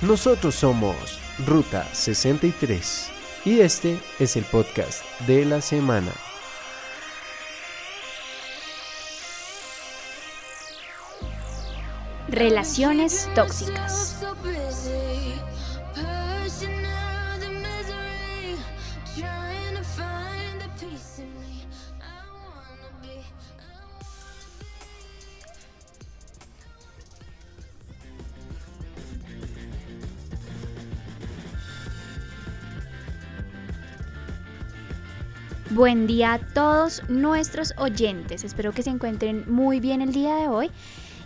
Nosotros somos Ruta 63 y este es el podcast de la semana. Relaciones tóxicas. Buen día a todos nuestros oyentes. Espero que se encuentren muy bien el día de hoy.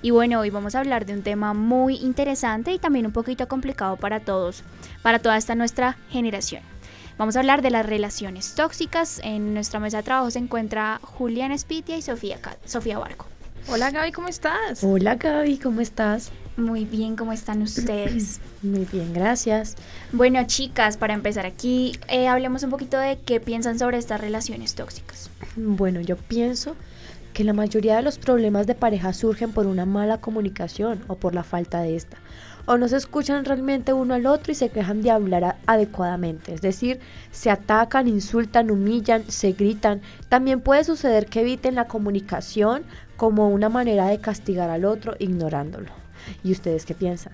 Y bueno, hoy vamos a hablar de un tema muy interesante y también un poquito complicado para todos, para toda esta nuestra generación. Vamos a hablar de las relaciones tóxicas. En nuestra mesa de trabajo se encuentra Julián Espitia y Sofía, Sofía Barco. Hola Gaby, ¿cómo estás? Hola Gaby, ¿cómo estás? Muy bien, ¿cómo están ustedes? Muy bien, gracias. Bueno, chicas, para empezar aquí, eh, hablemos un poquito de qué piensan sobre estas relaciones tóxicas. Bueno, yo pienso que la mayoría de los problemas de pareja surgen por una mala comunicación o por la falta de esta. O no se escuchan realmente uno al otro y se quejan de hablar adecuadamente. Es decir, se atacan, insultan, humillan, se gritan. También puede suceder que eviten la comunicación como una manera de castigar al otro ignorándolo. ¿Y ustedes qué piensan?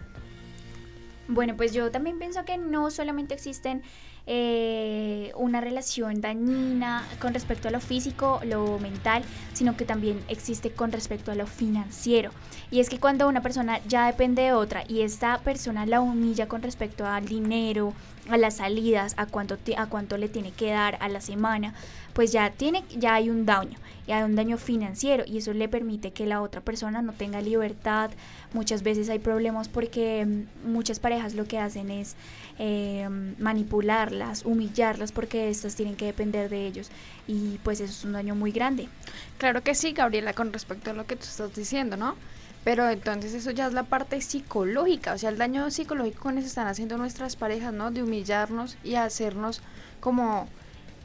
Bueno, pues yo también pienso que no solamente existen eh, una relación dañina con respecto a lo físico, lo mental, sino que también existe con respecto a lo financiero. Y es que cuando una persona ya depende de otra y esta persona la humilla con respecto al dinero, a las salidas, a cuánto, a cuánto le tiene que dar a la semana, pues ya, tiene, ya hay un daño, ya hay un daño financiero y eso le permite que la otra persona no tenga libertad. Muchas veces hay problemas porque mm, muchas parejas lo que hacen es eh, manipularlas, humillarlas porque estas tienen que depender de ellos y pues eso es un daño muy grande. Claro que sí, Gabriela, con respecto a lo que tú estás diciendo, ¿no? Pero entonces eso ya es la parte psicológica, o sea, el daño psicológico que nos están haciendo nuestras parejas, ¿no? De humillarnos y hacernos como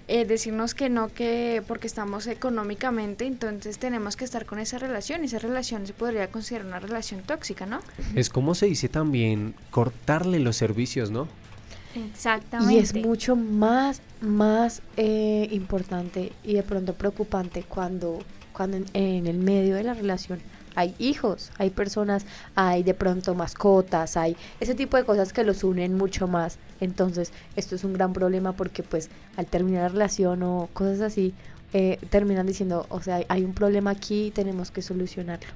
eh, decirnos que no, que porque estamos económicamente, entonces tenemos que estar con esa relación. Y esa relación se podría considerar una relación tóxica, ¿no? Es como se dice también cortarle los servicios, ¿no? Exactamente. Y es mucho más, más eh, importante y de pronto preocupante cuando, cuando en el medio de la relación hay hijos, hay personas, hay de pronto mascotas, hay ese tipo de cosas que los unen mucho más. Entonces, esto es un gran problema porque pues al terminar la relación o cosas así, eh, terminan diciendo, o sea, hay un problema aquí y tenemos que solucionarlo.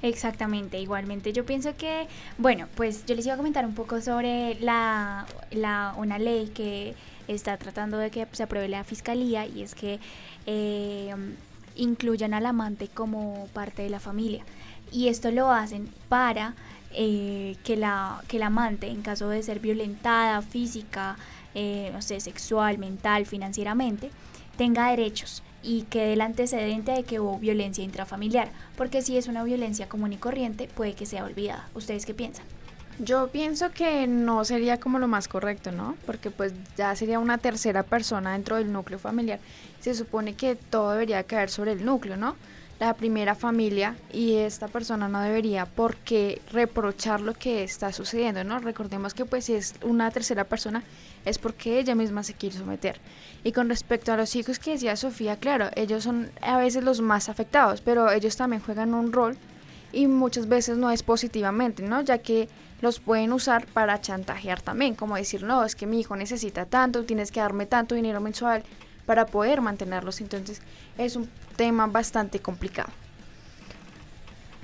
Exactamente, igualmente yo pienso que, bueno, pues yo les iba a comentar un poco sobre la, la una ley que está tratando de que se apruebe la fiscalía y es que eh, incluyan al amante como parte de la familia. Y esto lo hacen para eh, que, la, que el amante, en caso de ser violentada física, eh, no sé, sexual, mental, financieramente, tenga derechos y quede el antecedente de que hubo violencia intrafamiliar, porque si es una violencia común y corriente, puede que sea olvidada. ¿Ustedes qué piensan? Yo pienso que no sería como lo más correcto, ¿no? Porque pues ya sería una tercera persona dentro del núcleo familiar. Se supone que todo debería caer sobre el núcleo, ¿no? La primera familia y esta persona no debería por qué reprochar lo que está sucediendo, ¿no? Recordemos que pues si es una tercera persona es porque ella misma se quiere someter. Y con respecto a los hijos que decía Sofía, claro, ellos son a veces los más afectados, pero ellos también juegan un rol y muchas veces no es positivamente, ¿no? Ya que los pueden usar para chantajear también, como decir, no, es que mi hijo necesita tanto, tienes que darme tanto dinero mensual para poder mantenerlos. Entonces es un tema bastante complicado.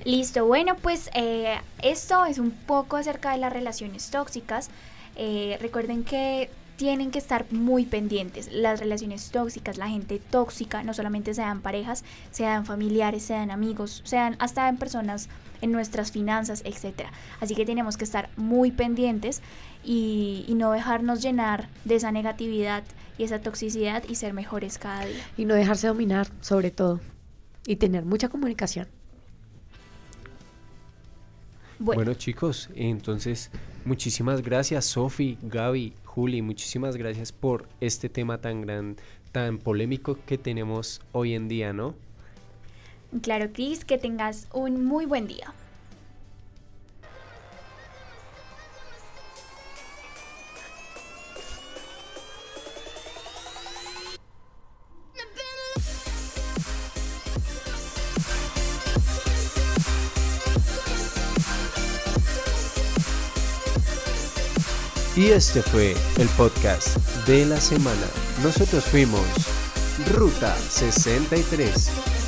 Listo, bueno, pues eh, esto es un poco acerca de las relaciones tóxicas. Eh, recuerden que tienen que estar muy pendientes. Las relaciones tóxicas, la gente tóxica, no solamente sean parejas, sean familiares, sean amigos, sean hasta en personas en nuestras finanzas, etc. Así que tenemos que estar muy pendientes y, y no dejarnos llenar de esa negatividad y esa toxicidad y ser mejores cada día. Y no dejarse dominar, sobre todo. Y tener mucha comunicación. Bueno. chicos, entonces muchísimas gracias Sofi, Gaby, Juli, muchísimas gracias por este tema tan gran, tan polémico que tenemos hoy en día, ¿no? Claro, Cris, que tengas un muy buen día. Y este fue el podcast de la semana. Nosotros fuimos Ruta 63.